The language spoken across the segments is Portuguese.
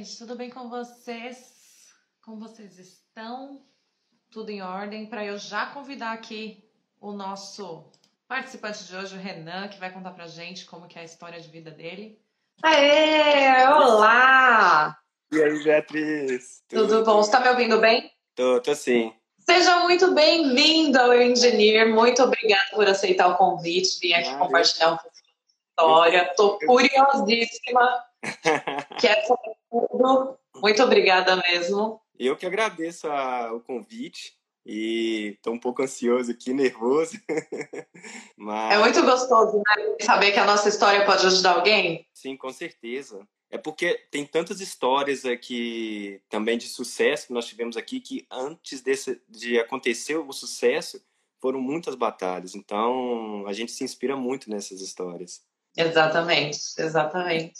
gente? Tudo bem com vocês? Como vocês estão? Tudo em ordem? Para eu já convidar aqui o nosso participante de hoje, o Renan, que vai contar pra gente como que é a história de vida dele. Aê! Olá! E aí, Beatriz? Tudo, Tudo bom? Você tá me ouvindo bem? Tô, tô sim. Seja muito bem-vindo ao Engineer. Muito obrigada por aceitar o convite, vir aqui ah, compartilhar um pouco da história. Tô curiosíssima. Quero saber tudo. Muito obrigada mesmo. Eu que agradeço a, o convite e estou um pouco ansioso aqui, nervoso. Mas... É muito gostoso, né? Saber que a nossa história pode ajudar alguém. Sim, com certeza. É porque tem tantas histórias aqui também de sucesso que nós tivemos aqui que antes desse, de acontecer o sucesso foram muitas batalhas. Então a gente se inspira muito nessas histórias. Exatamente, exatamente.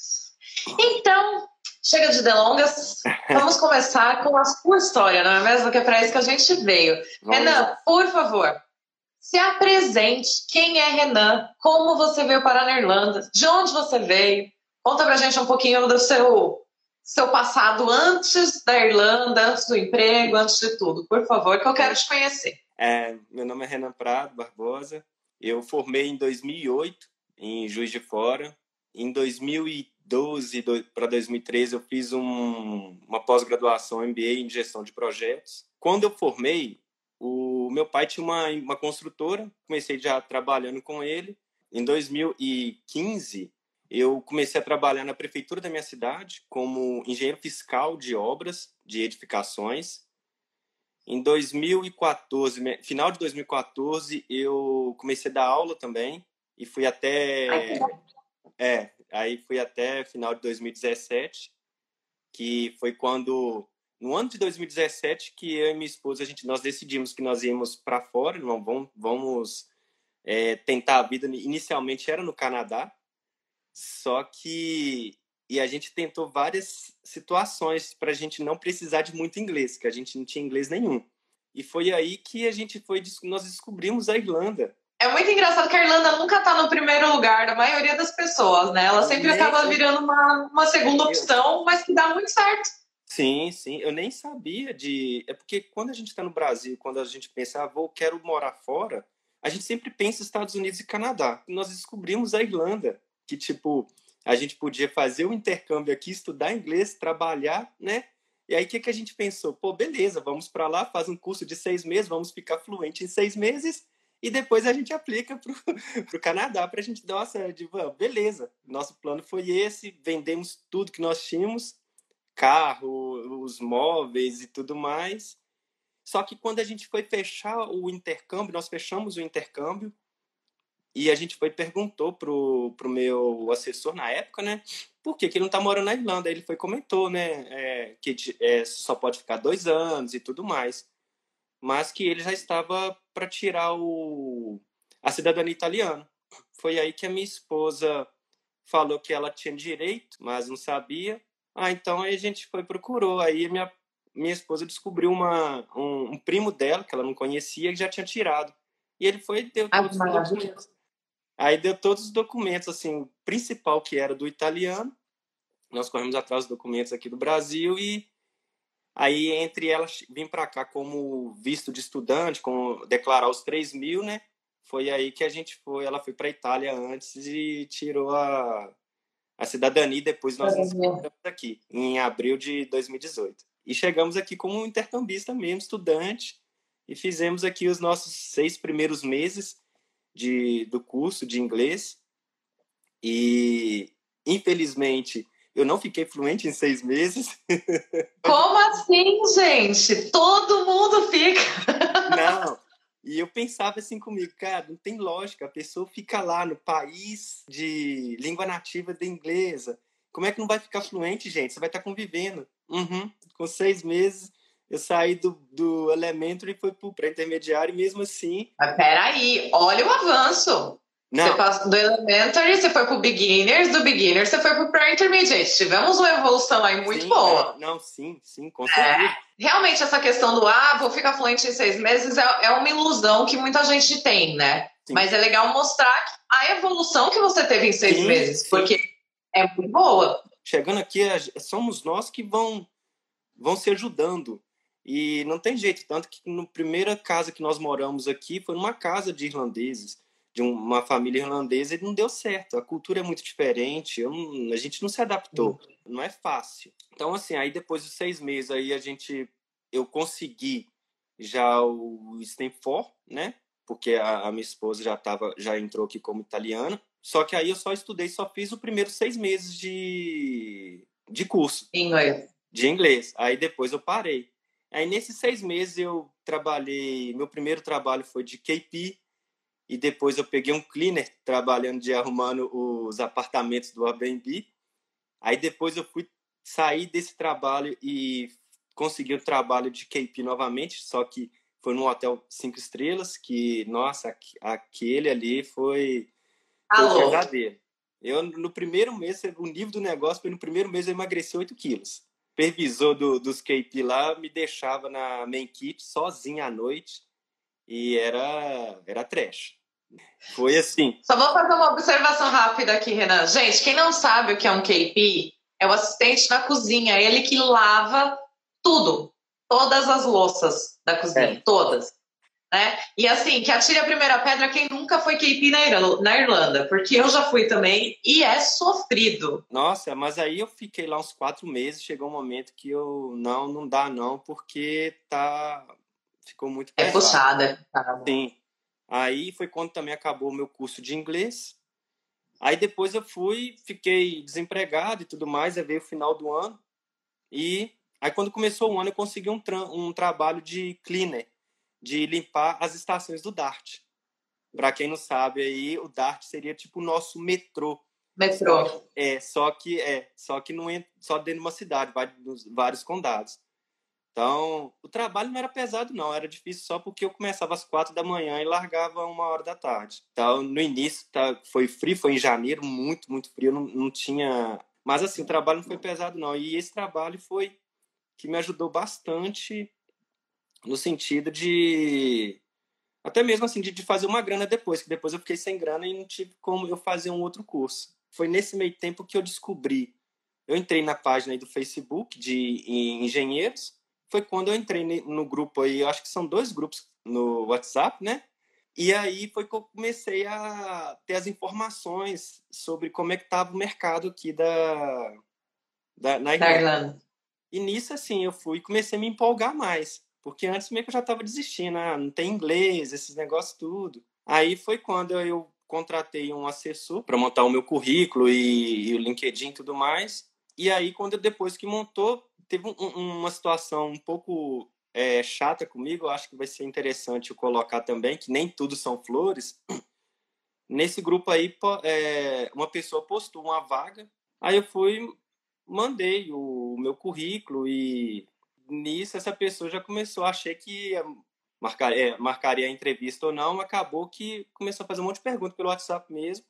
Então, chega de delongas, vamos começar com a sua história, não é mesmo? Que é para isso que a gente veio. Vamos. Renan, por favor, se apresente. Quem é Renan? Como você veio para a Irlanda? De onde você veio? Conta pra gente um pouquinho do seu, seu passado antes da Irlanda, antes do emprego, antes de tudo, por favor, que eu quero te conhecer. É, meu nome é Renan Prado Barbosa. Eu formei em 2008 em Juiz de Fora. Em 2012 para 2013 eu fiz um, uma pós-graduação MBA em gestão de projetos. Quando eu formei, o meu pai tinha uma, uma construtora, comecei já trabalhando com ele. Em 2015 eu comecei a trabalhar na prefeitura da minha cidade como engenheiro fiscal de obras de edificações. Em 2014, final de 2014, eu comecei a dar aula também e fui até é, aí fui até final de 2017, que foi quando no ano de 2017 que eu e minha esposa a gente nós decidimos que nós íamos para fora, não vamos vamos é, tentar a vida inicialmente era no Canadá só que e a gente tentou várias situações para a gente não precisar de muito inglês, que a gente não tinha inglês nenhum. E foi aí que a gente foi nós descobrimos a Irlanda. É muito engraçado que a Irlanda nunca está no primeiro lugar da maioria das pessoas, né? Ela sempre acaba virando uma, uma segunda opção, mas que dá muito certo. Sim, sim. Eu nem sabia de. É porque quando a gente está no Brasil, quando a gente pensa, ah, vou, quero morar fora, a gente sempre pensa Estados Unidos e Canadá. Nós descobrimos a Irlanda que, tipo, a gente podia fazer o intercâmbio aqui, estudar inglês, trabalhar, né? E aí, o que, que a gente pensou? Pô, beleza, vamos para lá, faz um curso de seis meses, vamos ficar fluente em seis meses e depois a gente aplica para o Canadá para a gente, nossa, de, beleza, nosso plano foi esse, vendemos tudo que nós tínhamos, carro, os móveis e tudo mais. Só que quando a gente foi fechar o intercâmbio, nós fechamos o intercâmbio, e a gente foi perguntou pro, pro meu assessor na época, né? Por que, que ele não tá morando na Irlanda? Ele foi comentou, né? É, que é, só pode ficar dois anos e tudo mais. Mas que ele já estava para tirar o, a cidadania italiana. Foi aí que a minha esposa falou que ela tinha direito, mas não sabia. Ah, então aí a gente foi procurou. Aí minha, minha esposa descobriu uma, um, um primo dela, que ela não conhecia, que já tinha tirado. E ele foi deu ah, todos ah, os documentos. Aí deu todos os documentos, assim, o principal que era do italiano. Nós corremos atrás dos documentos aqui do Brasil e aí entre elas vim para cá como visto de estudante, com declarar os 3 mil, né? Foi aí que a gente foi, ela foi para Itália antes e tirou a, a cidadania depois nós nos aqui, em abril de 2018. E chegamos aqui como intercambista mesmo, estudante, e fizemos aqui os nossos seis primeiros meses de, do curso de inglês e, infelizmente, eu não fiquei fluente em seis meses. Como assim, gente? Todo mundo fica. Não. E eu pensava assim comigo, cara, não tem lógica. A pessoa fica lá no país de língua nativa da inglesa. Como é que não vai ficar fluente, gente? Você vai estar convivendo. Uhum. Com seis meses, eu saí do, do elementary e fui para intermediário, e mesmo assim. Mas peraí, olha o avanço. Não. Você passou do elementary, você foi pro beginners, do beginners você foi pro pré-intermediate. Tivemos uma evolução aí muito sim, boa. Não, não, sim, sim, com certeza. É, realmente, essa questão do ah, vou ficar fluente em seis meses é, é uma ilusão que muita gente tem, né? Sim. Mas é legal mostrar a evolução que você teve em seis sim, meses, porque é muito boa. chegando aqui, somos nós que vão, vão se ajudando. E não tem jeito, tanto que na primeira casa que nós moramos aqui foi numa casa de irlandeses, de uma família irlandesa, e não deu certo. A cultura é muito diferente, não, a gente não se adaptou, uhum. não é fácil. Então, assim, aí depois dos seis meses, aí a gente, eu consegui já o Stanford, né? Porque a, a minha esposa já tava, já entrou aqui como italiana. Só que aí eu só estudei, só fiz o primeiro seis meses de, de curso. Inglês. De inglês. Aí depois eu parei. Aí nesses seis meses eu trabalhei, meu primeiro trabalho foi de KP, e depois eu peguei um cleaner trabalhando de arrumando os apartamentos do Airbnb. Aí depois eu fui sair desse trabalho e consegui o trabalho de KP novamente, só que foi num hotel cinco estrelas, que, nossa, aquele ali foi, foi verdadeiro. Eu, no primeiro mês, o nível do negócio foi no primeiro mês eu emagreci 8 quilos. O supervisor do, dos KP lá me deixava na main kit sozinho à noite e era, era trash. Foi assim. Só vou fazer uma observação rápida aqui, Renan. Gente, quem não sabe o que é um KP, é o assistente na cozinha, ele que lava tudo, todas as louças da cozinha, é. todas. Né? E assim, que atire a primeira pedra quem nunca foi KP na Irlanda, porque eu já fui também e é sofrido. Nossa, mas aí eu fiquei lá uns quatro meses, chegou um momento que eu não, não dá não, porque tá ficou muito é pesado. É puxada. Sim. Aí foi quando também acabou o meu curso de inglês. Aí depois eu fui, fiquei desempregado e tudo mais, aí veio o final do ano e Aí quando começou o ano eu consegui um, tra um trabalho de cleaner, de limpar as estações do DART. Para quem não sabe aí, o DART seria tipo o nosso metrô. Metrô. É, só que é, só que não é só dentro de uma cidade, vai nos vários condados. Então, o trabalho não era pesado, não. Era difícil só porque eu começava às quatro da manhã e largava uma hora da tarde. Então, no início, tá, foi frio, foi em janeiro, muito, muito frio. Não, não tinha. Mas, assim, o trabalho não foi pesado, não. E esse trabalho foi que me ajudou bastante no sentido de até mesmo assim de, de, fazer uma grana depois, que depois eu fiquei sem grana e não tive como eu fazer um outro curso. Foi nesse meio tempo que eu descobri. Eu entrei na página do Facebook de engenheiros. Foi quando eu entrei no grupo aí, eu acho que são dois grupos no WhatsApp, né? E aí foi que eu comecei a ter as informações sobre como é que estava o mercado aqui da, da na Irlanda. Irlanda. E nisso, assim, eu fui e comecei a me empolgar mais. Porque antes meio que eu já estava desistindo, ah, não tem inglês, esses negócios tudo. Aí foi quando eu contratei um assessor para montar o meu currículo e, e, o LinkedIn e tudo mais. E aí, quando eu, depois que montou, teve um, uma situação um pouco é, chata comigo, acho que vai ser interessante eu colocar também, que nem tudo são flores. Nesse grupo aí, é, uma pessoa postou uma vaga, aí eu fui mandei o meu currículo e nisso essa pessoa já começou a achar que marcar, é, marcaria a entrevista ou não, acabou que começou a fazer um monte de perguntas pelo WhatsApp mesmo.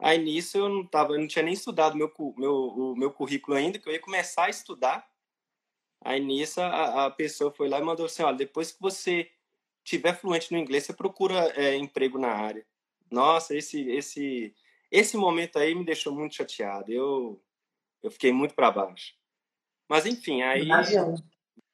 Aí nisso eu não tava, eu não tinha nem estudado meu, meu, o meu currículo ainda, que eu ia começar a estudar. Aí nisso a, a pessoa foi lá e mandou assim, olha, depois que você tiver fluente no inglês, você procura é, emprego na área. Nossa, esse esse esse momento aí me deixou muito chateado. Eu eu fiquei muito para baixo. Mas enfim, aí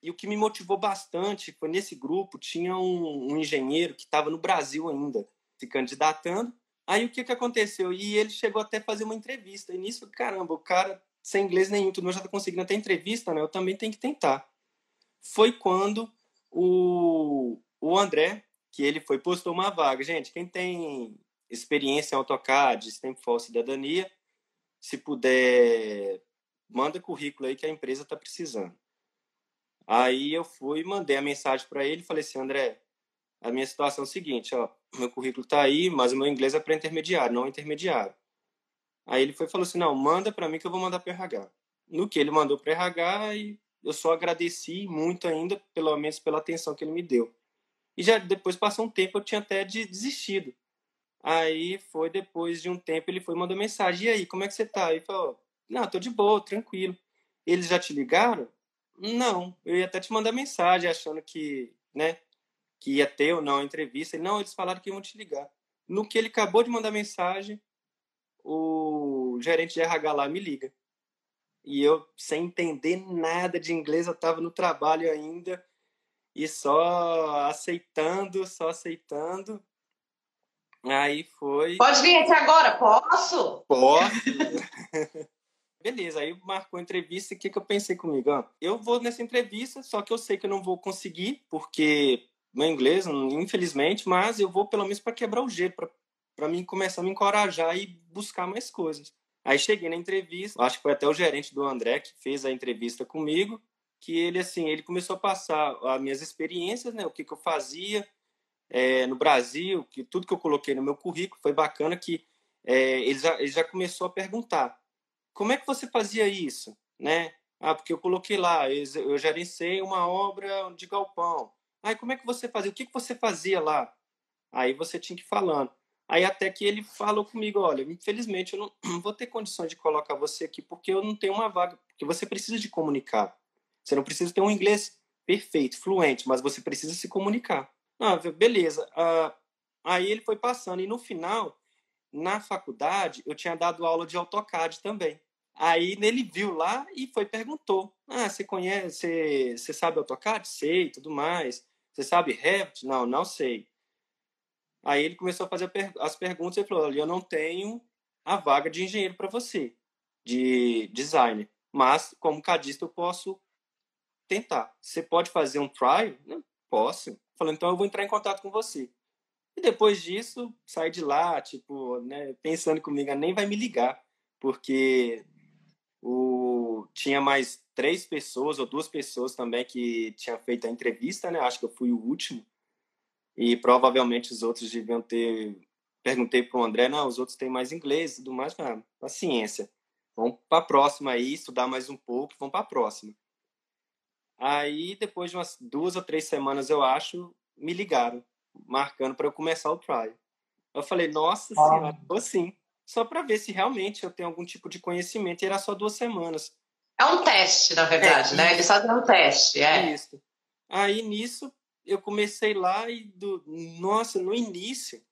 e o que me motivou bastante foi nesse grupo tinha um, um engenheiro que estava no Brasil ainda se candidatando. Aí o que que aconteceu? E ele chegou até fazer uma entrevista. E nisso, caramba, o cara sem inglês nenhum, tu não já tá conseguindo até entrevista, né? Eu também tenho que tentar. Foi quando o, o André, que ele foi postou uma vaga. Gente, quem tem experiência em AutoCAD, Stemfall Cidadania, se puder, manda currículo aí que a empresa está precisando. Aí eu fui, mandei a mensagem para ele, falei assim, André, a minha situação é o seguinte, ó, meu currículo está aí, mas o meu inglês é para intermediário, não intermediário. Aí ele foi falou assim, não, manda para mim que eu vou mandar para RH. No que ele mandou para RH e eu só agradeci muito ainda, pelo menos pela atenção que ele me deu. E já depois passou um tempo, eu tinha até desistido. Aí foi depois de um tempo, ele foi mandou mensagem: E aí, como é que você tá? Ele falou: Não, tô de boa, tranquilo. Eles já te ligaram? Não, eu ia até te mandar mensagem achando que, né, que ia ter ou não a entrevista. Não, eles falaram que iam te ligar. No que ele acabou de mandar mensagem, o gerente de RH lá me liga. e eu sem entender nada de inglês, eu estava no trabalho ainda e só aceitando, só aceitando. Aí foi. Pode vir aqui agora, posso? Posso. Beleza, aí marcou a entrevista e o que, que eu pensei comigo? Ah, eu vou nessa entrevista, só que eu sei que eu não vou conseguir, porque meu inglês, infelizmente, mas eu vou pelo menos para quebrar o gelo, para mim começar a me encorajar e buscar mais coisas. Aí cheguei na entrevista, acho que foi até o gerente do André que fez a entrevista comigo, que ele assim, ele começou a passar as minhas experiências, né, o que, que eu fazia é, no Brasil, que tudo que eu coloquei no meu currículo foi bacana que é, ele, já, ele já começou a perguntar como é que você fazia isso, né? Ah, porque eu coloquei lá, eu gerenciei uma obra de galpão. Aí como é que você fazia? O que, que você fazia lá? Aí você tinha que ir falando. Aí até que ele falou comigo, olha, infelizmente eu não vou ter condições de colocar você aqui porque eu não tenho uma vaga, porque você precisa de comunicar. Você não precisa ter um inglês perfeito, fluente, mas você precisa se comunicar. Ah, beleza. Ah, aí ele foi passando e no final, na faculdade, eu tinha dado aula de AutoCAD também. Aí ele viu lá e foi perguntou: Ah, você conhece, você, você sabe AutoCAD? Sei, tudo mais. Você sabe Revit? Não, não sei. Aí ele começou a fazer as perguntas e falou: Olha, eu não tenho a vaga de engenheiro para você, de designer. Mas, como cadista, eu posso tentar. Você pode fazer um trial? Não, posso. Falou, então eu vou entrar em contato com você. E depois disso, saí de lá, tipo, né, pensando comigo, nem vai me ligar, porque o... tinha mais três pessoas ou duas pessoas também que tinham feito a entrevista, né? Acho que eu fui o último e provavelmente os outros deviam ter. Perguntei para o André, não, os outros têm mais inglês e tudo mais, mas paciência. Vamos para a próxima aí, estudar mais um pouco, vamos para a próxima. Aí, depois de umas duas ou três semanas, eu acho, me ligaram, marcando para eu começar o trial. Eu falei, nossa ah. senhora, vou sim. Só para ver se realmente eu tenho algum tipo de conhecimento. E era só duas semanas. É um teste, na verdade, é, né? Eles fazem um teste, é. Isso. Aí, nisso, eu comecei lá e, do, nossa, no início,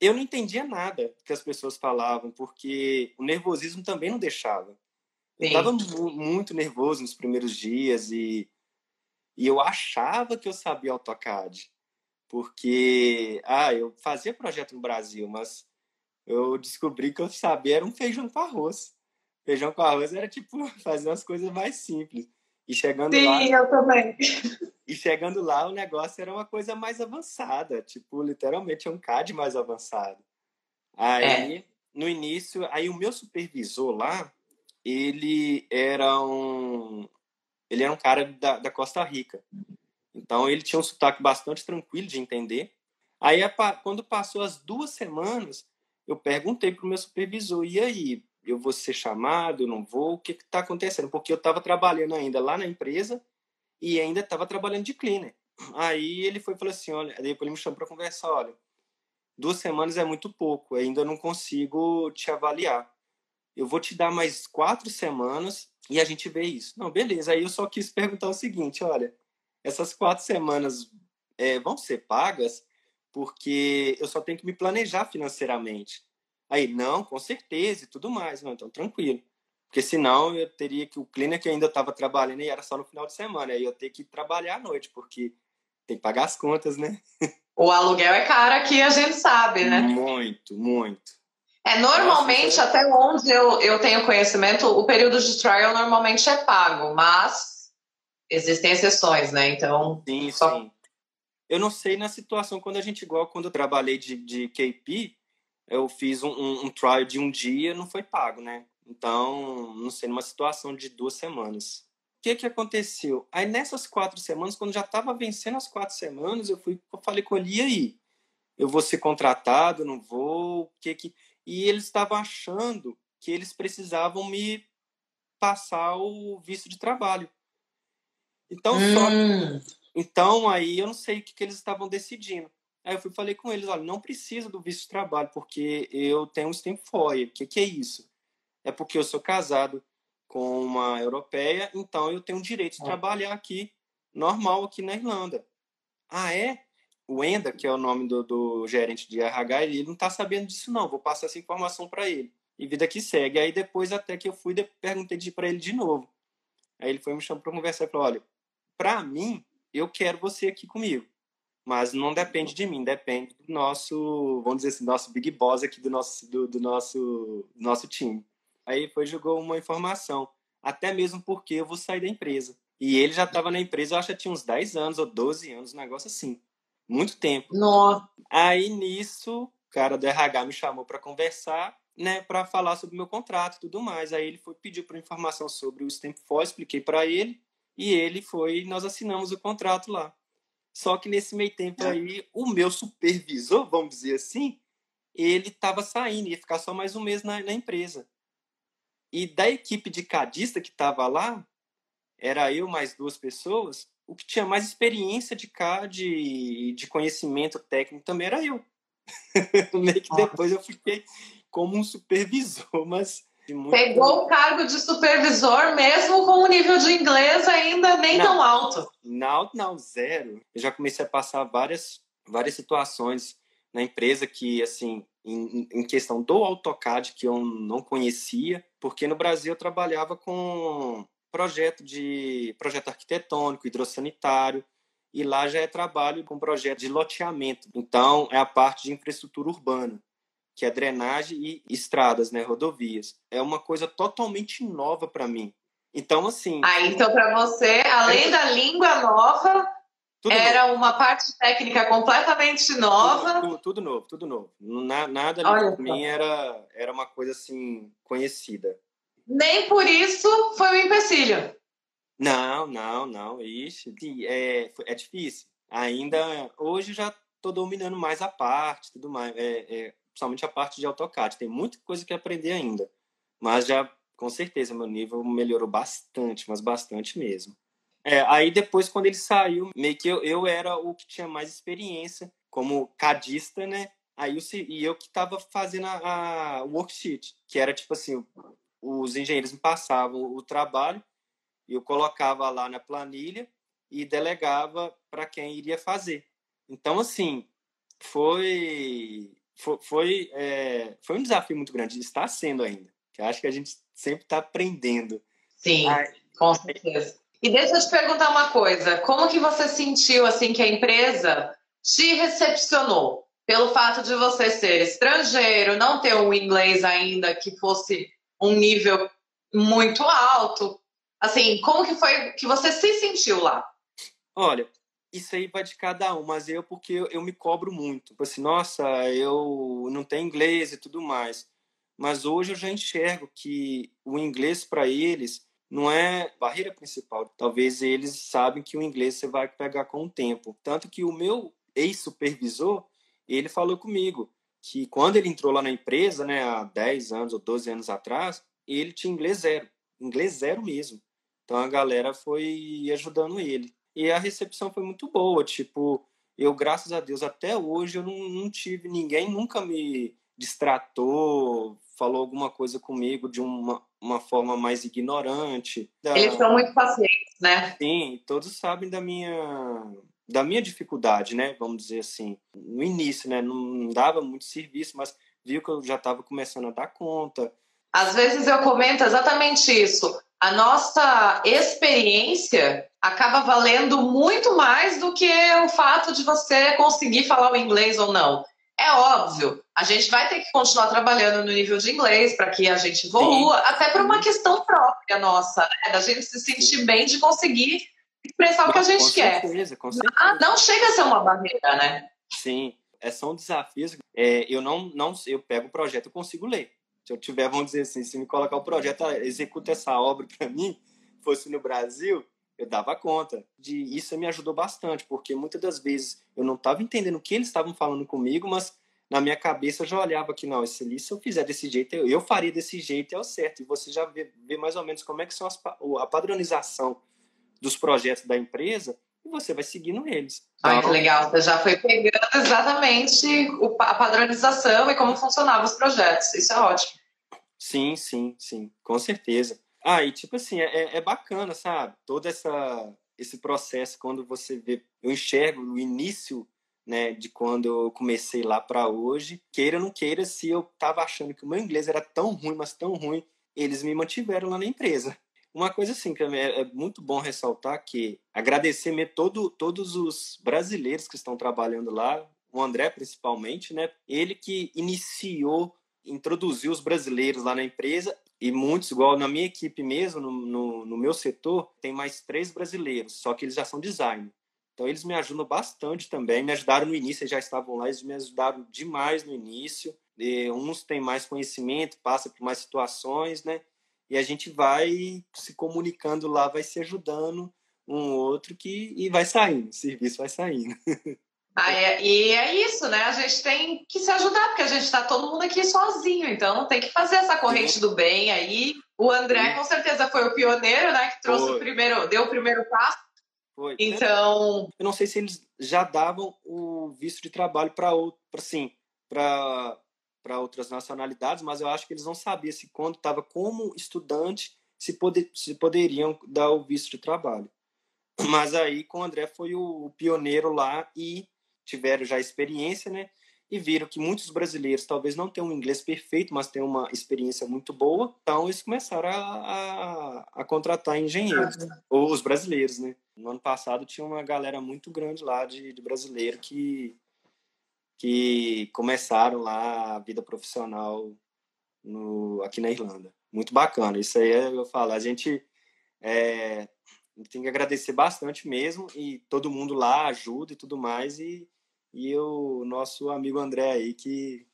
eu não entendia nada que as pessoas falavam, porque o nervosismo também não deixava. Eu estava mu muito nervoso nos primeiros dias e, e eu achava que eu sabia AutoCAD, porque ah, eu fazia projeto no Brasil, mas eu descobri que eu sabia era um feijão com arroz. Feijão com arroz era tipo fazer umas coisas mais simples. E chegando Sim, lá. Sim, eu também. E chegando lá, o negócio era uma coisa mais avançada, tipo, literalmente é um CAD mais avançado. Aí, é. no início, aí o meu supervisor lá, ele era um ele era um cara da, da Costa Rica. Então ele tinha um sotaque bastante tranquilo de entender. Aí quando passou as duas semanas, eu perguntei para o meu supervisor, e aí, eu vou ser chamado, eu não vou, o que está acontecendo? Porque eu estava trabalhando ainda lá na empresa e ainda estava trabalhando de cleaner. Aí ele foi falou assim, olha, depois ele me chamou para conversar, olha, duas semanas é muito pouco, ainda não consigo te avaliar. Eu vou te dar mais quatro semanas e a gente vê isso. Não, beleza. Aí eu só quis perguntar o seguinte, olha, essas quatro semanas é, vão ser pagas porque eu só tenho que me planejar financeiramente. Aí, não, com certeza e tudo mais. Não, então tranquilo. Porque senão eu teria que. O que ainda estava trabalhando e era só no final de semana. Aí eu ter que trabalhar à noite, porque tem que pagar as contas, né? O aluguel é caro aqui, a gente sabe, né? Muito, muito. É, normalmente, Nossa, até onde eu, eu tenho conhecimento, o período de trial normalmente é pago, mas existem exceções, né? Então. Sim, só... sim. Eu não sei na situação quando a gente, igual quando eu trabalhei de, de KP, eu fiz um, um, um trial de um dia, não foi pago, né? Então, não sei, numa situação de duas semanas. O que que aconteceu? Aí nessas quatro semanas, quando já estava vencendo as quatro semanas, eu fui, eu falei com ele, e aí? Eu vou ser contratado, não vou? O que que... E eles estavam achando que eles precisavam me passar o visto de trabalho. Então, hum. só... Então, aí eu não sei o que, que eles estavam decidindo. Aí eu fui falei com eles, olha, não precisa do visto de trabalho, porque eu tenho um stamp FOIA. O que, que é isso? É porque eu sou casado com uma europeia, então eu tenho o direito de ah. trabalhar aqui, normal, aqui na Irlanda. Ah, é? O Enda, que é o nome do, do gerente de RH, ele não está sabendo disso não, vou passar essa informação para ele. e vida que segue. Aí depois até que eu fui, perguntei para ele de novo. Aí ele foi me chamando para conversar e falou: olha, para mim, eu quero você aqui comigo. Mas não depende de mim, depende do nosso, vamos dizer assim, nosso big boss aqui do nosso, do, do nosso, do nosso time. Aí foi jogou uma informação, até mesmo porque eu vou sair da empresa. E ele já estava na empresa, eu acho que tinha uns 10 anos ou 12 anos, um negócio assim. Muito tempo. Nossa. Aí nisso, o cara do RH me chamou para conversar né, para falar sobre o meu contrato e tudo mais. Aí ele foi pediu para informação sobre o Stamp4, expliquei para ele e ele foi, nós assinamos o contrato lá. Só que nesse meio tempo é. aí, o meu supervisor, vamos dizer assim, ele estava saindo, ia ficar só mais um mês na, na empresa. E da equipe de cadista que estava lá, era eu mais duas pessoas, o que tinha mais experiência de CAD, de conhecimento técnico também era eu. Meio que depois eu fiquei como um supervisor, mas. Pegou o cargo de supervisor mesmo com o nível de inglês ainda nem não, tão alto. Não, não, zero. Eu já comecei a passar várias, várias situações na empresa que, assim, em, em questão do AutoCAD, que eu não conhecia, porque no Brasil eu trabalhava com projeto de projeto arquitetônico, hidrossanitário, e lá já é trabalho com projeto de loteamento. Então, é a parte de infraestrutura urbana que é drenagem e estradas, né, rodovias. É uma coisa totalmente nova para mim. Então, assim. Ah, então para você, além é... da língua nova, tudo era novo. uma parte técnica completamente nova. Tudo, tudo, tudo novo, tudo novo. Nada ali para mim era, era uma coisa assim conhecida. Nem por isso foi um empecilho. Não, não, não. Ixi, é, é difícil. Ainda hoje já estou dominando mais a parte, tudo mais. É, é, principalmente a parte de AutoCAD. Tem muita coisa que aprender ainda, mas já com certeza meu nível melhorou bastante, mas bastante mesmo. É, aí depois, quando ele saiu, meio que eu, eu era o que tinha mais experiência como cadista, né? Aí eu, e eu que estava fazendo a, a worksheet, que era tipo assim, os engenheiros me passavam o trabalho, eu colocava lá na planilha e delegava para quem iria fazer. Então, assim, foi foi, foi, é, foi um desafio muito grande, está sendo ainda. Que acho que a gente sempre está aprendendo. Sim, Ai, com certeza. E deixa eu te perguntar uma coisa, como que você sentiu assim que a empresa te recepcionou pelo fato de você ser estrangeiro, não ter um inglês ainda que fosse um nível muito alto? Assim, como que foi que você se sentiu lá? Olha, isso aí vai de cada um, mas eu, porque eu, eu me cobro muito. Tipo assim, nossa, eu não tenho inglês e tudo mais. Mas hoje eu já enxergo que o inglês para eles não é barreira principal. Talvez eles sabem que o inglês você vai pegar com o tempo. Tanto que o meu ex-supervisor, ele falou comigo que quando ele entrou lá na empresa, né, há 10 anos ou 12 anos atrás, ele tinha inglês zero. Inglês zero mesmo. Então a galera foi ajudando ele. E a recepção foi muito boa. Tipo, eu, graças a Deus, até hoje eu não, não tive ninguém, nunca me distratou, falou alguma coisa comigo de uma, uma forma mais ignorante. Da... Eles são muito pacientes, né? Sim, todos sabem da minha da minha dificuldade, né? Vamos dizer assim. No início, né? Não dava muito serviço, mas viu que eu já estava começando a dar conta. Às vezes eu comento exatamente isso a nossa experiência acaba valendo muito mais do que o fato de você conseguir falar o inglês ou não. É óbvio, a gente vai ter que continuar trabalhando no nível de inglês para que a gente evolua, Sim. até por uma questão própria nossa, né? da gente se sentir bem de conseguir expressar o que a gente com quer. Certeza, com certeza. Não chega a ser uma barreira, né? Sim, é, são desafios. É, eu não, não, eu pego o projeto e consigo ler se eu tiver, vamos dizer assim, se me colocar o projeto, ah, executa essa obra para mim, fosse no Brasil, eu dava conta. De isso me ajudou bastante, porque muitas das vezes eu não estava entendendo o que eles estavam falando comigo, mas na minha cabeça eu já olhava que não, esse ali, se eu fizer desse jeito, eu, eu faria desse jeito, é o certo. E você já vê, vê mais ou menos como é que são as, a padronização dos projetos da empresa e você vai seguindo eles. Ai, que então, legal. Você já foi pegando exatamente a padronização e como funcionavam os projetos. Isso é ótimo. Sim, sim, sim, com certeza. Ah, e tipo assim, é, é bacana, sabe? Todo essa, esse processo, quando você vê, eu enxergo o início né, de quando eu comecei lá para hoje. Queira ou não queira, se eu estava achando que o meu inglês era tão ruim, mas tão ruim, eles me mantiveram lá na empresa. Uma coisa assim que é, é muito bom ressaltar que agradecer todo, todos os brasileiros que estão trabalhando lá, o André principalmente, né? Ele que iniciou, introduziu os brasileiros lá na empresa e muitos, igual na minha equipe mesmo, no, no, no meu setor, tem mais três brasileiros, só que eles já são design. Então eles me ajudam bastante também, me ajudaram no início, eles já estavam lá, eles me ajudaram demais no início. E uns têm mais conhecimento, passa por mais situações, né? E a gente vai se comunicando lá, vai se ajudando um outro que e vai saindo, o serviço vai saindo. Ah, é, e é isso, né? A gente tem que se ajudar, porque a gente está todo mundo aqui sozinho, então tem que fazer essa corrente do bem aí. O André, com certeza, foi o pioneiro, né? Que trouxe foi. o primeiro, deu o primeiro passo foi. Então. Eu não sei se eles já davam o visto de trabalho para assim, para outras nacionalidades, mas eu acho que eles não sabiam se quando estava como estudante se, poder, se poderiam dar o visto de trabalho. Mas aí com o André foi o pioneiro lá e tiveram já experiência, né? e viram que muitos brasileiros talvez não tenham um inglês perfeito, mas têm uma experiência muito boa, então eles começaram a, a, a contratar engenheiros, ou os brasileiros, né? No ano passado tinha uma galera muito grande lá de, de brasileiro que, que começaram lá a vida profissional no, aqui na Irlanda. Muito bacana, isso aí é, eu falo, a gente é, tem que agradecer bastante mesmo, e todo mundo lá ajuda e tudo mais, e e o nosso amigo André aí que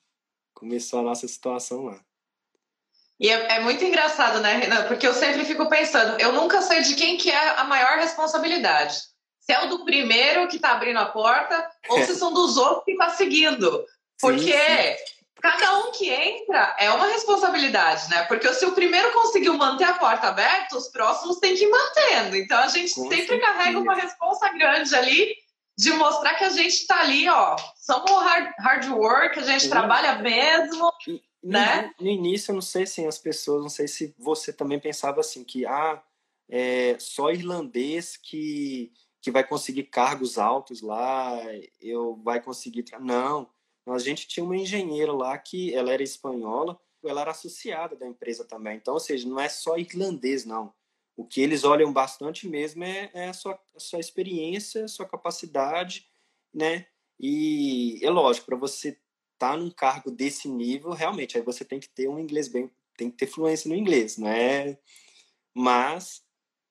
começou a nossa situação lá. E é, é, muito engraçado, né, Renan? Porque eu sempre fico pensando, eu nunca sei de quem que é a maior responsabilidade. Se é o do primeiro que está abrindo a porta ou se são dos outros que está seguindo. Porque sim, sim. cada um que entra é uma responsabilidade, né? Porque se o primeiro conseguiu manter a porta aberta, os próximos têm que ir mantendo. Então a gente Com sempre certeza. carrega uma responsa grande ali de mostrar que a gente está ali, ó, somos hard, hard work, a gente Sim. trabalha mesmo, e, né? No, no, início, eu não sei se as pessoas, não sei se você também pensava assim, que ah, é só irlandês que, que vai conseguir cargos altos lá, eu vai conseguir... Não, a gente tinha uma engenheira lá que ela era espanhola, ela era associada da empresa também, então, ou seja, não é só irlandês, não o que eles olham bastante mesmo é, é a, sua, a sua experiência, a sua capacidade, né? E é lógico, para você estar tá num cargo desse nível, realmente, aí você tem que ter um inglês bem, tem que ter fluência no inglês, não é? Mas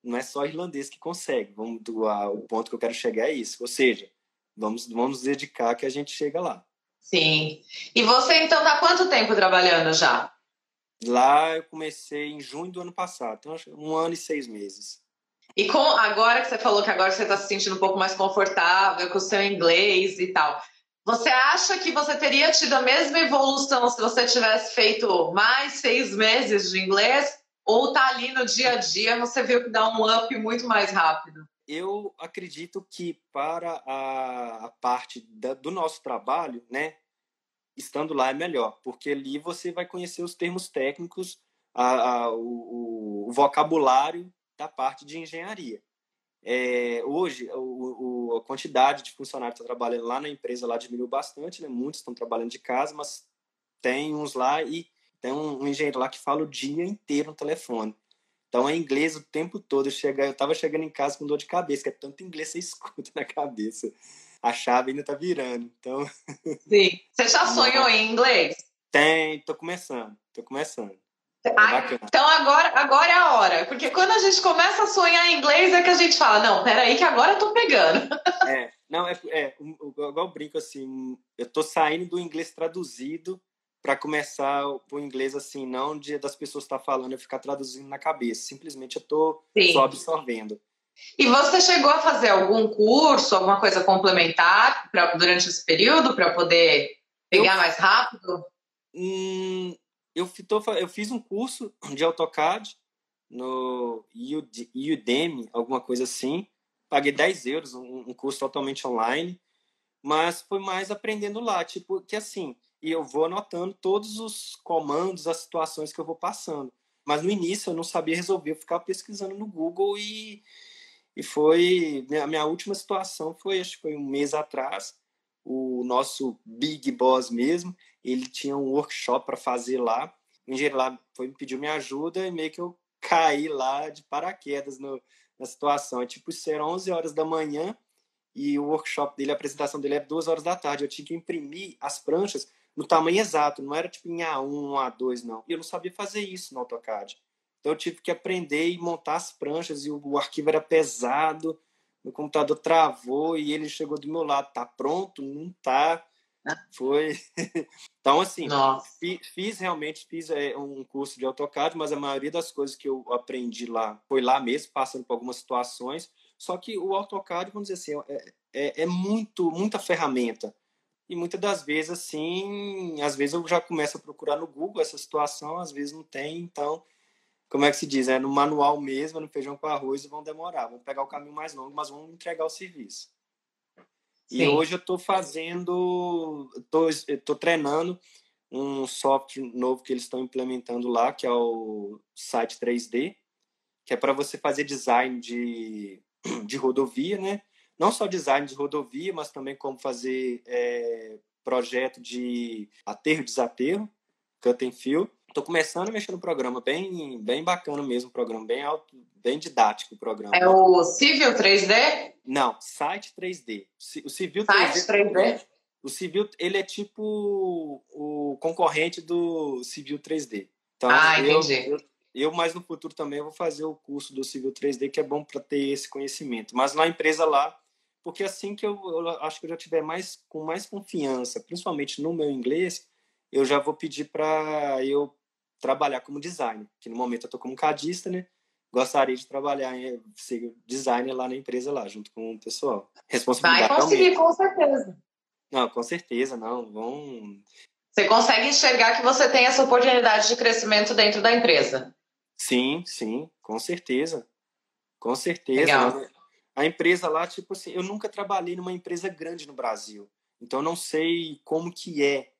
não é só irlandês que consegue. Vamos do, a, o ponto que eu quero chegar é isso. Ou seja, vamos vamos dedicar que a gente chega lá. Sim. E você então tá quanto tempo trabalhando já? Lá eu comecei em junho do ano passado, então um ano e seis meses. E com agora que você falou que agora você está se sentindo um pouco mais confortável com o seu inglês e tal, você acha que você teria tido a mesma evolução se você tivesse feito mais seis meses de inglês? Ou tá ali no dia a dia, você viu que dá um up muito mais rápido? Eu acredito que para a, a parte da, do nosso trabalho, né, estando lá é melhor, porque ali você vai conhecer os termos técnicos, a, a, o, o, vocabulário da parte de engenharia. É, hoje, o, o, a quantidade de funcionários que estão trabalhando lá na empresa lá diminuiu bastante, né? muitos estão trabalhando de casa, mas tem uns lá e tem um, um engenheiro lá que fala o dia inteiro no telefone. Então é inglês o tempo todo. Eu, chega, eu tava chegando em casa com dor de cabeça, que é tanto inglês que você escuta na cabeça a chave ainda tá virando. Então. Sim. Você já sonhou em inglês? Tem, tô começando, tô começando. É então agora, agora é a hora. Porque quando a gente começa a sonhar em inglês, é que a gente fala, não, peraí, que agora eu tô pegando. É, não, é, é igual eu brinco assim, eu tô saindo do inglês traduzido para começar o inglês assim, não de das pessoas estar tá falando, eu ficar traduzindo na cabeça. Simplesmente eu tô Sim. só absorvendo. E você chegou a fazer algum curso, alguma coisa complementar pra, durante esse período para poder pegar eu, mais rápido? Hum, eu, tô, eu fiz um curso de AutoCAD no Udemy, alguma coisa assim. Paguei 10 euros, um, um curso totalmente online. Mas foi mais aprendendo lá, tipo, que assim, e eu vou anotando todos os comandos, as situações que eu vou passando. Mas no início eu não sabia resolver, eu ficava pesquisando no Google e, e foi. A minha última situação foi, acho que foi um mês atrás. o nosso big boss mesmo, ele tinha um workshop para fazer lá. O engenheiro lá foi me pediu minha ajuda e meio que eu caí lá de paraquedas no, na situação. É tipo, isso era 11 horas da manhã e o workshop dele, a apresentação dele era duas horas da tarde. Eu tinha que imprimir as pranchas no tamanho exato, não era tipo em A1, A2, não. E eu não sabia fazer isso no AutoCAD. Então eu tive que aprender e montar as pranchas e o, arquivo era pesado, meu computador travou e ele chegou do meu lado, tá pronto? Não tá. Foi. então, assim, fiz, fiz, realmente fiz é, um curso de AutoCAD, mas a maioria das coisas que eu aprendi lá foi lá mesmo, passando por algumas situações. Só que o AutoCAD, vamos dizer assim, é, é, é muito, muita ferramenta. E muitas das vezes, assim, às vezes eu já começo a procurar no Google essa situação, às vezes não tem, então como é que se diz? É no manual mesmo, no feijão com arroz, vão demorar. Vão pegar o caminho mais longo, mas vão entregar o serviço. Sim. E hoje eu estou fazendo, estou treinando um software novo que eles estão implementando lá, que é o site 3D, que é para você fazer design de, de rodovia, né? Não só design de rodovia, mas também como fazer é, projeto de aterro e desaterro, cut and fill. Estou começando a mexer no programa, bem, bem bacana mesmo o programa, bem alto, bem didático o programa. É o Civil 3D? Não, Site 3D. O Civil Site 3D. 3D. O Civil, ele é tipo o concorrente do Civil 3D. Então, ah, eu, entendi. Eu, eu, mais no futuro também vou fazer o curso do Civil 3D, que é bom para ter esse conhecimento. Mas na empresa lá, porque assim que eu, eu acho que eu já tiver mais com mais confiança, principalmente no meu inglês, eu já vou pedir para eu trabalhar como designer, que no momento eu estou como cadista, né? Gostaria de trabalhar em ser designer lá na empresa lá, junto com o pessoal. Responsabilidade Vai conseguir, com certeza. Não, com certeza, não. Vão... Você consegue enxergar que você tem essa oportunidade de crescimento dentro da empresa? Sim, sim, com certeza. Com certeza. Legal. A empresa lá, tipo assim, eu nunca trabalhei numa empresa grande no Brasil. Então eu não sei como que é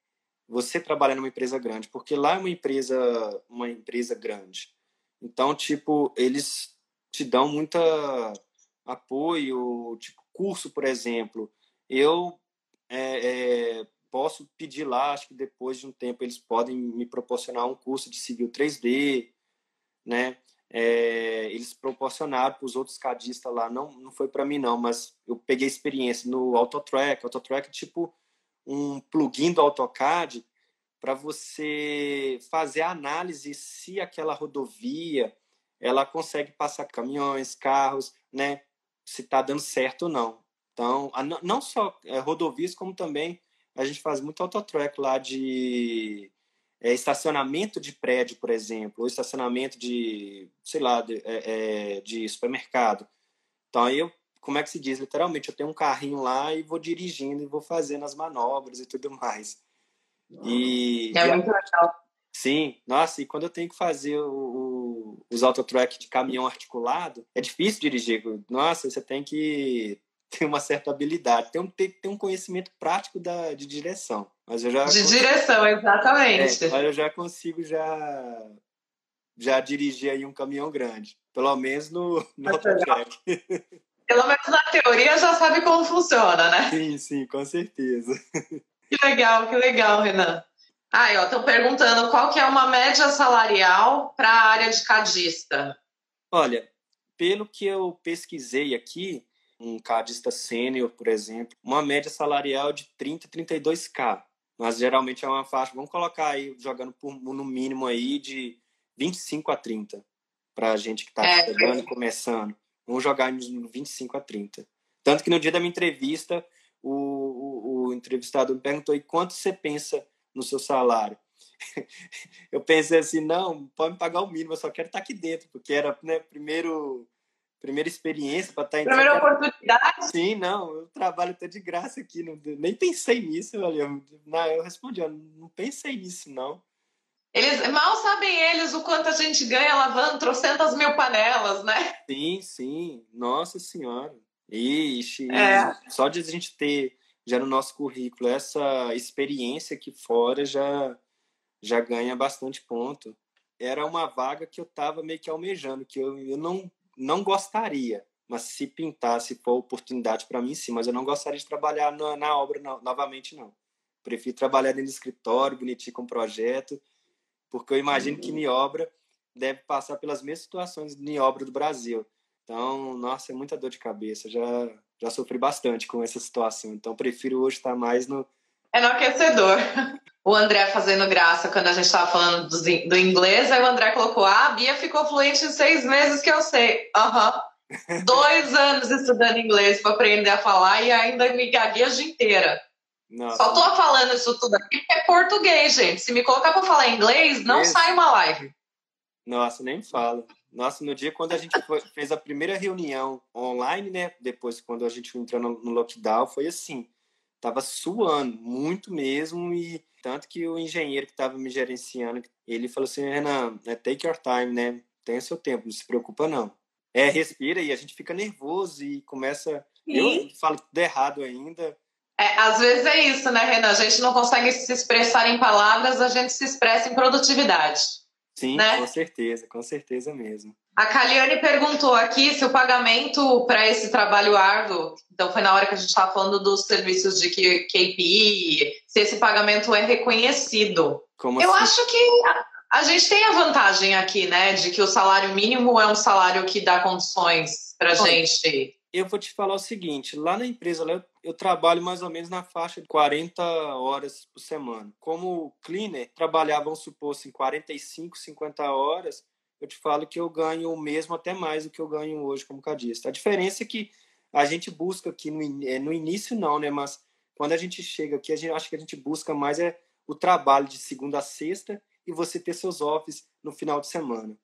você trabalhar numa empresa grande, porque lá é uma empresa, uma empresa grande. Então, tipo, eles te dão muita apoio, tipo curso, por exemplo. Eu é, é, posso pedir lá, acho que depois de um tempo eles podem me proporcionar um curso de civil 3D, né? É, eles proporcionaram para os outros cadistas lá, não, não foi para mim não, mas eu peguei experiência no AutoTrack. AutoTrack tipo um plugin do AutoCAD para você fazer a análise se aquela rodovia ela consegue passar caminhões, carros, né? Se está dando certo ou não. Então, não só é, rodovias, como também a gente faz muito autotrack lá de é, estacionamento de prédio, por exemplo, ou estacionamento de, sei lá, de, é de supermercado. Então, eu como é que se diz? Literalmente, eu tenho um carrinho lá e vou dirigindo e vou fazendo as manobras e tudo mais. E, é muito legal. Sim, nossa, e quando eu tenho que fazer o, o, os autotrack de caminhão articulado, é difícil dirigir. Nossa, você tem que ter uma certa habilidade, tem, tem, tem um conhecimento prático da, de direção. Mas eu já de consigo, direção, exatamente. É, mas eu já consigo já, já dirigir aí um caminhão grande. Pelo menos no, no autotrack. Pelo menos na teoria já sabe como funciona, né? Sim, sim, com certeza. Que legal, que legal, Renan. Aí, ó, estão perguntando qual que é uma média salarial para a área de cadista. Olha, pelo que eu pesquisei aqui, um cadista sênior, por exemplo, uma média salarial de 30, 32k. Mas geralmente é uma faixa, vamos colocar aí, jogando por, no mínimo aí, de 25 a 30, para a gente que está é, chegando e começando. Vamos jogar no 25 a 30. Tanto que no dia da minha entrevista, o, o, o entrevistado me perguntou: e quanto você pensa no seu salário? eu pensei assim: não, pode me pagar o mínimo, eu só quero estar aqui dentro, porque era né, primeiro primeira experiência para estar em Primeira oportunidade? Sim, não, eu trabalho até de graça aqui, não, nem pensei nisso, eu, não, eu respondi, eu não pensei nisso, não. Eles mal sabem eles o quanto a gente ganha lavando trocentas mil panelas, né? Sim, sim. Nossa Senhora. Ixi, é. só de a gente ter já no nosso currículo essa experiência aqui fora já, já ganha bastante ponto. Era uma vaga que eu estava meio que almejando, que eu, eu não, não gostaria, Mas se pintar, se for oportunidade para mim, sim. Mas eu não gostaria de trabalhar na, na obra no, novamente, não. Prefiro trabalhar dentro do escritório, bonitinho com projeto, porque eu imagino que em obra deve passar pelas mesmas situações em obra do Brasil. Então, nossa, é muita dor de cabeça. Já, já sofri bastante com essa situação. Então, prefiro hoje estar mais no. É no aquecedor. O André fazendo graça quando a gente estava falando do, do, inglês, aí o André colocou: Ah, a Bia ficou fluente em seis meses que eu sei. Aham. Uhum. Dois anos estudando inglês para aprender a falar e ainda me gaguejo inteira. Só tô falando isso tudo aqui porque é português, gente. Se me colocar para falar inglês, não Esse... sai uma live. Nossa, nem fala. Nossa, no dia quando a gente foi, fez a primeira reunião online, né? Depois, quando a gente entrou no, no lockdown, foi assim. Tava suando, muito mesmo, e tanto que o engenheiro que estava me gerenciando, ele falou assim, Renan, é take your time, né? Tenha seu tempo, não se preocupa não. É, respira e a gente fica nervoso e começa... Eu falo tudo errado ainda. É, às vezes é isso, né, Renan? A gente não consegue se expressar em palavras, a gente se expressa em produtividade. Sim, né? com certeza, com certeza mesmo. A Caliane perguntou aqui se o pagamento para esse trabalho árduo, então foi na hora que a gente estava falando dos serviços de KPI, se esse pagamento é reconhecido. Como Eu assim? acho que a, gente tem a vantagem aqui, né, de que o salário mínimo é um salário que dá condições para gente eu vou te falar o seguinte: lá na empresa eu, eu, trabalho mais ou menos na faixa de 40 horas por semana. Como cleaner, trabalhava, vamos supor, assim, 45, 50 horas. Eu te falo que eu ganho o mesmo, até mais do que eu ganho hoje como cadista. A diferença é que a gente busca aqui, no, é, no início não, né? Mas quando a gente chega aqui, a gente acho que a gente busca mais é o trabalho de segunda a sexta e você ter seus offs no final de semana.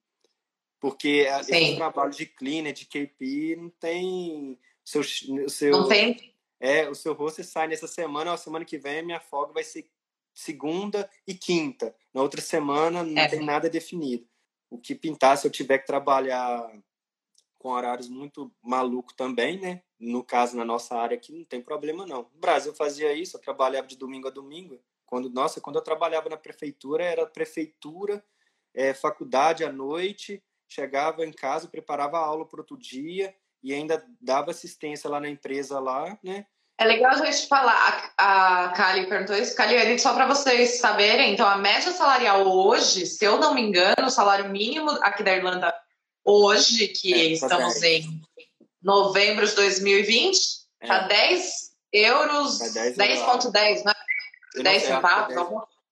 Porque Sim. esse trabalho de cleaner, de KP, não tem. Seu, seu, não tem. É, o seu rosto sai nessa semana, a semana que vem a minha folga vai ser segunda e quinta. Na outra semana não é. tem nada definido. O que pintar, se eu tiver que trabalhar com horários muito maluco também, né? No caso, na nossa área aqui, não tem problema não. No Brasil eu fazia isso, eu trabalhava de domingo a domingo. Quando, nossa, quando eu trabalhava na prefeitura, era prefeitura, é, faculdade à noite, chegava em casa, preparava a aula para outro dia e ainda dava assistência lá na empresa lá, né? É legal a gente falar, a Kali perguntou isso, Kali, só para vocês saberem, então a média salarial hoje, se eu não me engano, o salário mínimo aqui da Irlanda hoje, que é, estamos 10. em novembro de 2020, é. tá 10 euros, 10,10, 10, né? 10 centavos.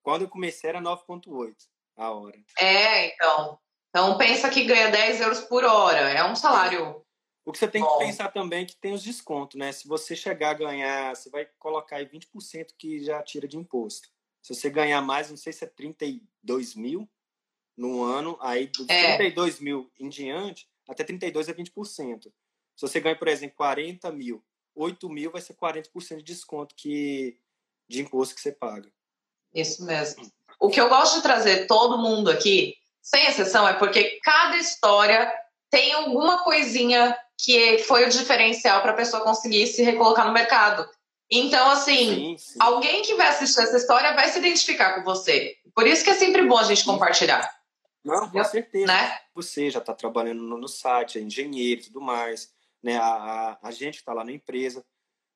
Quando eu comecei era 9,8 a hora. É, então. Então, pensa que ganha 10 euros por hora. É um salário. O que você tem bom. que pensar também é que tem os descontos, né? Se você chegar a ganhar, você vai colocar aí 20% que já tira de imposto. Se você ganhar mais, não sei se é 32 mil no ano, aí dos é. 32 mil em diante, até 32 é 20%. Se você ganha, por exemplo, 40 mil, 8 mil vai ser 40% de desconto que, de imposto que você paga. Isso mesmo. O que eu gosto de trazer todo mundo aqui sem exceção, é porque cada história tem alguma coisinha que foi o diferencial para a pessoa conseguir se recolocar no mercado. Então, assim, sim, sim. alguém que vai assistir essa história vai se identificar com você. Por isso que é sempre bom a gente compartilhar. Não, com certeza. Né? Você já está trabalhando no, site, é engenheiro e tudo mais, né? A, a, a gente está lá na empresa.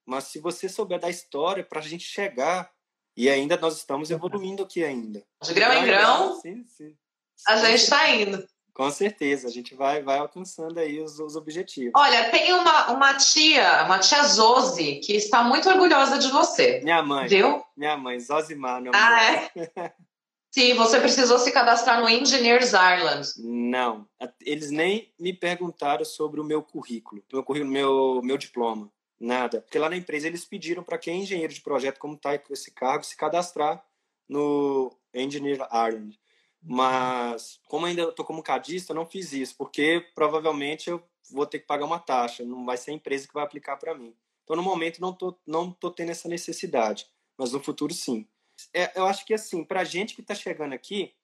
Mas se você souber da história para a gente chegar, e ainda nós estamos evoluindo aqui ainda. De grão em grão. Sim, sim. A gente está indo. Com certeza, a gente vai, vai alcançando aí os, os objetivos. Olha, tem uma, uma tia, uma tia Zosi, que está muito orgulhosa de você. Minha mãe. Viu? Minha mãe, Zosimar. Meu ah, é? Sim, você precisou se cadastrar no Engineers Ireland. Não, eles nem me perguntaram sobre o meu currículo, meu currículo, meu, meu diploma, nada. Porque lá na empresa eles pediram para quem é engenheiro de projeto, como está esse cargo, se cadastrar no Engineers Ireland. Mas, como ainda estou como cadista, eu não fiz isso, porque provavelmente eu vou ter que pagar uma taxa, não vai ser a empresa que vai aplicar para mim. Então, no momento, não tô, não tô tendo essa necessidade, mas no futuro, sim. É, eu acho que, assim, para a gente que está chegando aqui,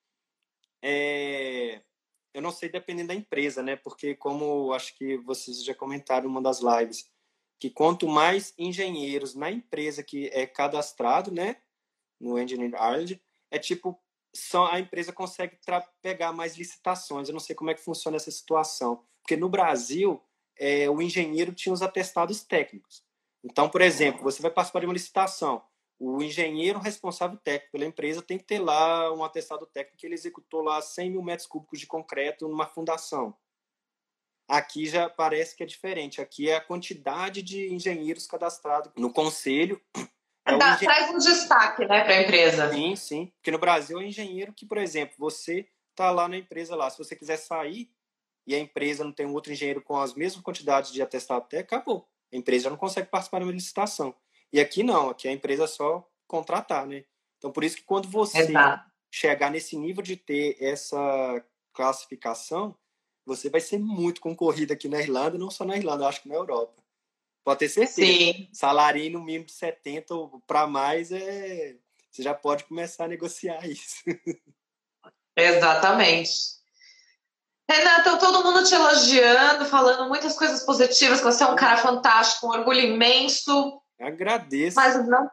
é, eu não sei dependendo da empresa, né? Porque, como acho que vocês já comentaram em uma das lives, que quanto mais engenheiros na empresa que é cadastrado, né, no Engineering Ireland, é tipo só a empresa consegue pegar mais licitações. Eu não sei como é que funciona essa situação, porque no Brasil é, o engenheiro tinha os atestados técnicos. Então, por exemplo, você vai participar de uma licitação. O engenheiro responsável técnico pela empresa tem que ter lá um atestado técnico que ele executou lá 100 mil metros cúbicos de concreto numa fundação. Aqui já parece que é diferente. Aqui é a quantidade de engenheiros cadastrados no conselho. É Dá. Traz um destaque né, para a empresa. Sim, sim. Porque no Brasil é engenheiro que, por exemplo, você está lá na empresa lá. Se você quiser sair e a empresa não tem um outro engenheiro com as mesmas quantidades de atestado técnico, acabou. A empresa já não consegue participar de uma licitação. E aqui não, aqui a empresa é só contratar, né? Então, por isso que quando você Exato. chegar nesse nível de ter essa classificação, você vai ser muito concorrido aqui na Irlanda, não só na Irlanda, acho que na Europa. Pode ter certeza. Sim. Salário no mínimo de 70 para mais, é... você já pode começar a negociar isso. Exatamente. Renata, todo mundo te elogiando, falando muitas coisas positivas, que você é um cara fantástico, um orgulho imenso. Agradeço. Mas não,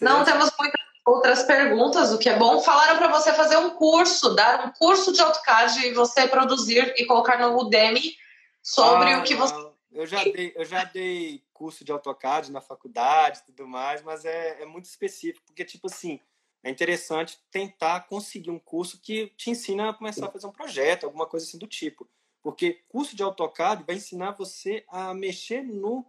não temos muitas outras perguntas, o que é bom. Falaram para você fazer um curso, dar um curso de AutoCAD e você produzir e colocar no Udemy sobre ah, o que você. Eu já, dei, eu já dei curso de AutoCAD na faculdade e tudo mais, mas é, é muito específico, porque, tipo assim, é interessante tentar conseguir um curso que te ensina a começar a fazer um projeto, alguma coisa assim do tipo. Porque curso de AutoCAD vai ensinar você a mexer no,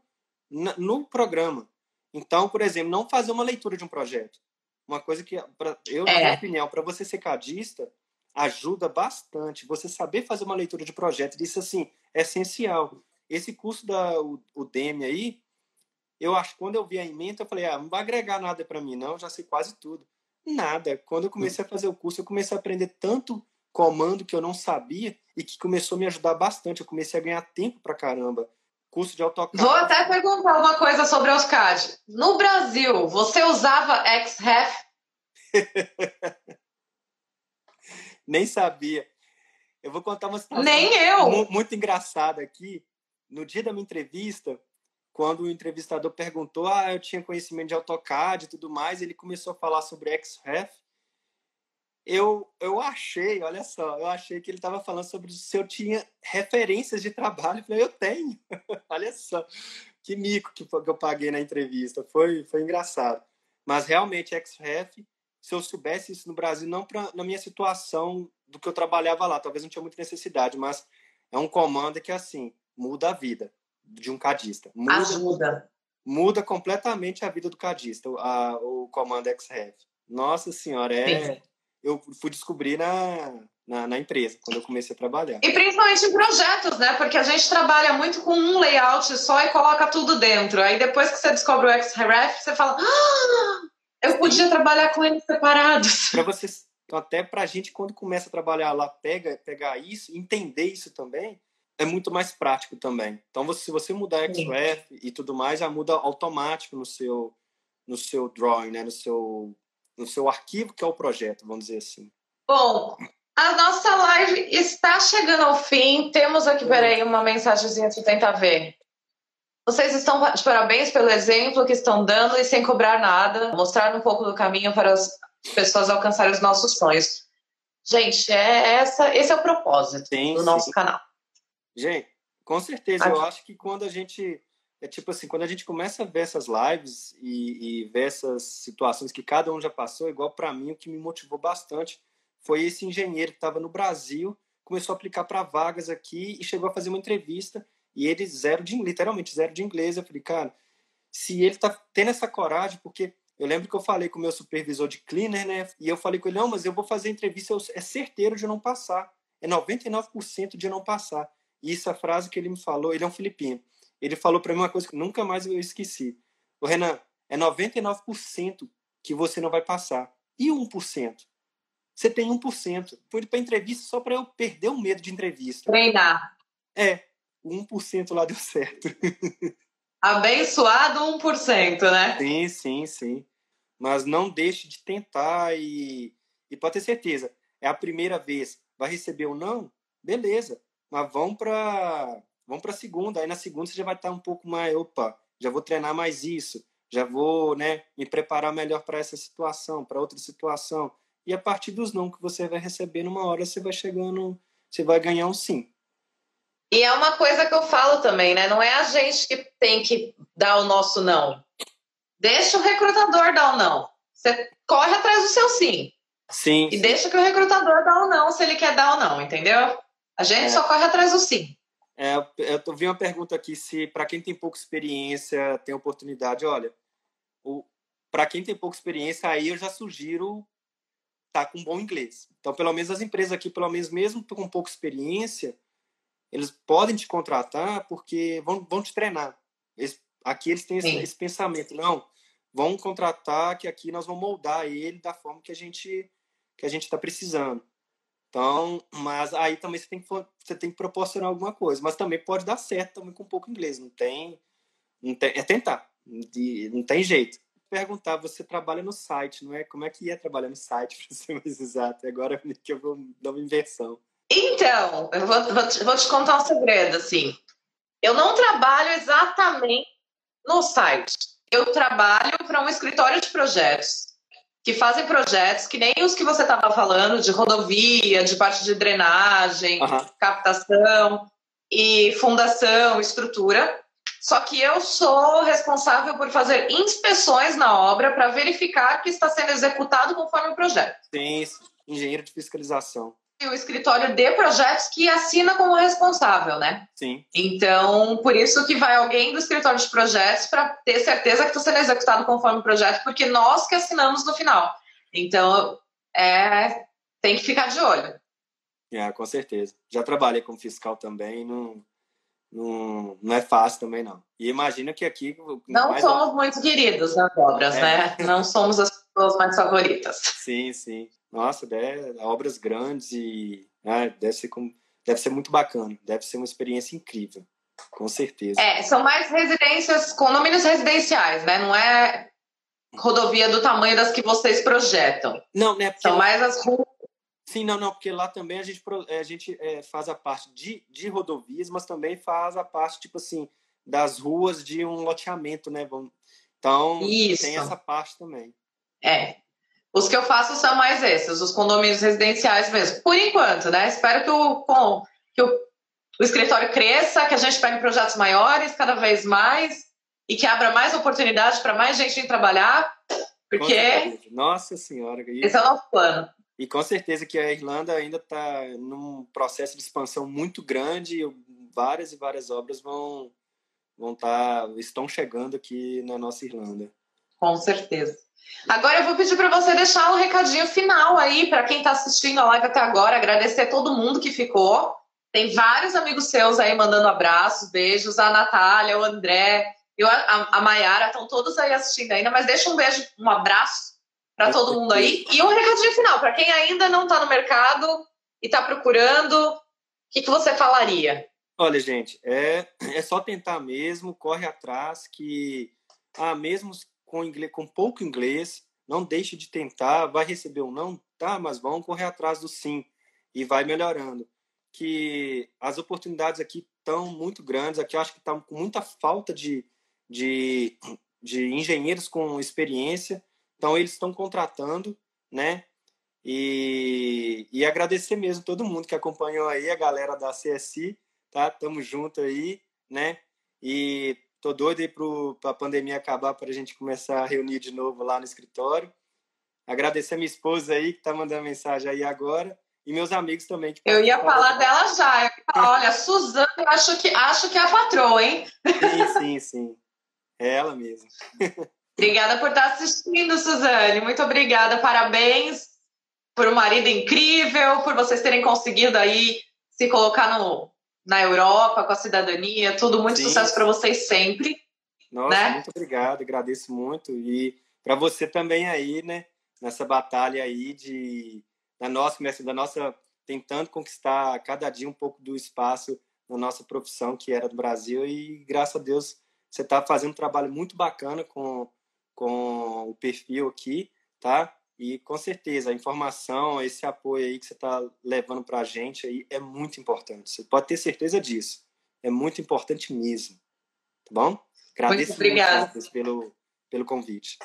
no programa. Então, por exemplo, não fazer uma leitura de um projeto. Uma coisa que, pra, eu, é. na minha opinião, para você ser cadista, ajuda bastante. Você saber fazer uma leitura de projeto, isso assim, é essencial. Esse curso da Udemy aí, eu acho que quando eu vi a emenda, eu falei, ah, não vai agregar nada para mim, não, eu já sei quase tudo. Nada. Quando eu comecei a fazer o curso, eu comecei a aprender tanto comando que eu não sabia e que começou a me ajudar bastante. Eu comecei a ganhar tempo pra caramba curso de AutoCAD. Vou até perguntar uma coisa sobre AutoCAD. No Brasil, você usava XREF? Nem sabia. Eu vou contar uma situação Nem eu. muito engraçada aqui. No dia da minha entrevista, quando o entrevistador perguntou, ah, eu tinha conhecimento de AutoCAD e tudo mais, ele começou a falar sobre XREF eu, eu achei, olha só, eu achei que ele estava falando sobre se eu tinha referências de trabalho. Eu falei, eu tenho. olha só, que mico que, que eu paguei na entrevista. Foi, foi engraçado. Mas realmente, XREF, se eu soubesse isso no Brasil, não pra, na minha situação do que eu trabalhava lá, talvez não tinha muita necessidade, mas é um comando que, assim, muda a vida de um cadista. Muda, Ajuda. Muda completamente a vida do cadista, a, o comando XREF. Nossa Senhora, é. Eu fui descobrir na, na, na, empresa, quando eu comecei a trabalhar. E principalmente em projetos, né? Porque a gente trabalha muito com um layout só e coloca tudo dentro. Aí depois que você descobre o XREF, você fala: ah, eu podia trabalhar com eles separados. Para vocês, até para a gente, quando começa a trabalhar lá, pega, pegar isso, entender isso também, é muito mais prático também. Então, você, se você mudar XREF e tudo mais, já muda automático no seu, no seu drawing, né? no seu no seu arquivo, que é o projeto, vamos dizer assim. Bom, a nossa live está chegando ao fim. Temos aqui, peraí, uma mensagenzinha que tentar ver. Vocês estão de parabéns pelo exemplo que estão dando e sem cobrar nada, mostrar um pouco do caminho para as pessoas alcançarem os nossos sonhos. Gente, é essa, esse é o propósito sim, do nosso canal. Gente, com certeza, eu acho que quando a gente é tipo assim, quando a gente começa a ver essas lives e, e ver essas situações que cada um já passou, igual para mim, o que me motivou bastante foi esse engenheiro que estava no Brasil, começou a aplicar para vagas aqui e chegou a fazer uma entrevista e ele zero de literalmente zero de inglês. Eu falei, cara, se ele tá tendo essa coragem, porque eu lembro que eu falei com o meu supervisor de cleaner, né? E eu falei com ele, não, mas eu vou fazer a entrevista, é certeiro de não passar. É 99% de não passar. E essa frase que ele me falou, ele é um filipino ele falou para mim uma coisa que nunca mais eu esqueci. O Renan, é 99% que você não vai passar. E 1%? Você tem 1%. Foi para entrevista só para eu perder o medo de entrevista. Treinar. É, 1% lá deu certo. Abençoado 1%, né? Sim, sim, sim. Mas não deixe de tentar e, e pode ter certeza, é a primeira vez. Vai receber ou não? Beleza. Mas vão para vamos para a segunda. Aí na segunda você já vai estar um pouco mais, opa, já vou treinar mais isso, já vou né, me preparar melhor para essa situação, para outra situação. E a partir dos não que você vai receber, numa hora você vai chegando, você vai ganhar um sim. E é uma coisa que eu falo também, né? Não é a gente que tem que dar o nosso não. Deixa o recrutador dar o não. Você corre atrás do seu sim. Sim. E deixa que o recrutador dá ou não, se ele quer dar ou não, entendeu? A gente é. só corre atrás do sim. É, eu vi uma pergunta aqui se para quem tem pouca experiência tem oportunidade. Olha, para quem tem pouca experiência, aí eu já sugiro tá com bom inglês. Então, pelo menos as empresas aqui, pelo menos mesmo com pouca experiência, eles podem te contratar porque vão, vão te treinar. Eles, aqui eles têm esse, esse, pensamento, não, vão contratar que aqui nós vamos moldar ele da forma que a gente que a gente está precisando. Então, mas aí também você tem, que, você tem que proporcionar alguma coisa. Mas também pode dar certo também com pouco inglês. Não tem, não tem é tentar. Não tem jeito. Perguntar, você trabalha no site, não é? Como é que é trabalhar no site, para ser mais exato? Agora que eu vou dar uma inversão. Então, eu vou, vou, te, vou te contar um segredo, assim. Eu não trabalho exatamente no site. Eu trabalho para um escritório de projetos que fazem projetos que nem os que você estava falando, de rodovia, de parte de drenagem, uhum. captação e fundação, estrutura. Só que eu sou responsável por fazer inspeções na obra para verificar que está sendo executado conforme o projeto. Sim, engenheiro de fiscalização o escritório de projetos que assina como responsável, né? Sim. Então, por isso que vai alguém do escritório de projetos para ter certeza que está sendo executado conforme o projeto, porque nós que assinamos no final. Então, é, tem que ficar de olho. É, com certeza. Já trabalhei como fiscal também, não, não, não é fácil também, não. E imagina que aqui... Não somos muito queridos nas obras, é. né? Não somos as pessoas mais favoritas. Sim, sim. Nossa, é, obras grandes e né, deve, ser com, deve ser muito bacana, deve ser uma experiência incrível, com certeza. É, são mais residências, condomínios residenciais, né? Não é rodovia do tamanho das que vocês projetam. Não, né? São mais as ruas. Sim, não, não, porque lá também a gente, a gente é, faz a parte de, de rodovias, mas também faz a parte, tipo assim, das ruas de um loteamento, né? Então, Isso. tem essa parte também. É, os que eu faço são mais esses, os condomínios residenciais mesmo. Por enquanto, né? Espero que o, com, que o, o escritório cresça, que a gente pegue projetos maiores cada vez mais e que abra mais oportunidade para mais gente vir trabalhar, porque. Nossa Senhora. Esse é o nosso plano. E com certeza que a Irlanda ainda está num processo de expansão muito grande e várias e várias obras vão, vão tá, estão chegando aqui na nossa Irlanda. Com certeza. Agora eu vou pedir para você deixar um recadinho final aí para quem está assistindo a live até agora, agradecer a todo mundo que ficou. Tem vários amigos seus aí mandando abraços, beijos, a Natália, o André, eu, a, a Maiara, estão todos aí assistindo ainda, mas deixa um beijo, um abraço para todo mundo aí. E um recadinho final, para quem ainda não está no mercado e está procurando, o que, que você falaria? Olha, gente, é, é só tentar mesmo, corre atrás, que ah, mesmo com, inglês, com pouco inglês, não deixe de tentar, vai receber um não, tá, mas vão correr atrás do sim e vai melhorando. Que as oportunidades aqui estão muito grandes, aqui eu acho que está com muita falta de, de, de engenheiros com experiência, então eles estão contratando, né? E, e agradecer mesmo todo mundo que acompanhou aí, a galera da CSI, tá? Tamo junto aí, né? E Tô doido aí para a pandemia acabar para a gente começar a reunir de novo lá no escritório. Agradecer a minha esposa aí que está mandando mensagem aí agora e meus amigos também. eu ia falar dela já. olha, Suzana, eu acho que, acho que é a patroa, hein? Sim, sim, sim. É ela mesmo. Obrigada por estar assistindo, Suzane. Muito obrigada. Parabéns por um marido incrível, por vocês terem conseguido aí se colocar no, na Europa com a cidadania. Tudo muito Sim. sucesso para vocês sempre. Nossa, né? muito obrigado, agradeço muito e para você também aí, né? Nessa batalha aí de da nossa, da nossa tentando conquistar cada dia um pouco do espaço na nossa profissão que era do Brasil e graças a Deus você está fazendo um trabalho muito bacana com com o perfil aqui, tá? E com certeza a informação, esse apoio aí que você está levando para a gente aí é muito importante. Você pode ter certeza disso. É muito importante mesmo. Tá bom? Agradeço muito, obrigada. muito pelo, pelo convite.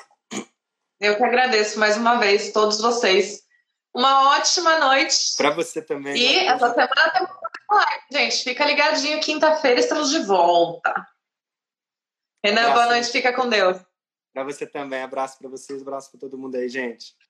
Eu que agradeço mais uma vez todos vocês. Uma ótima noite. Para você também. E né? essa semana temos live, gente. Fica ligadinho. Quinta-feira estamos de volta. Renan, Abraço. boa noite. Fica com Deus. Pra você também. Abraço pra vocês. Abraço pra todo mundo aí, gente.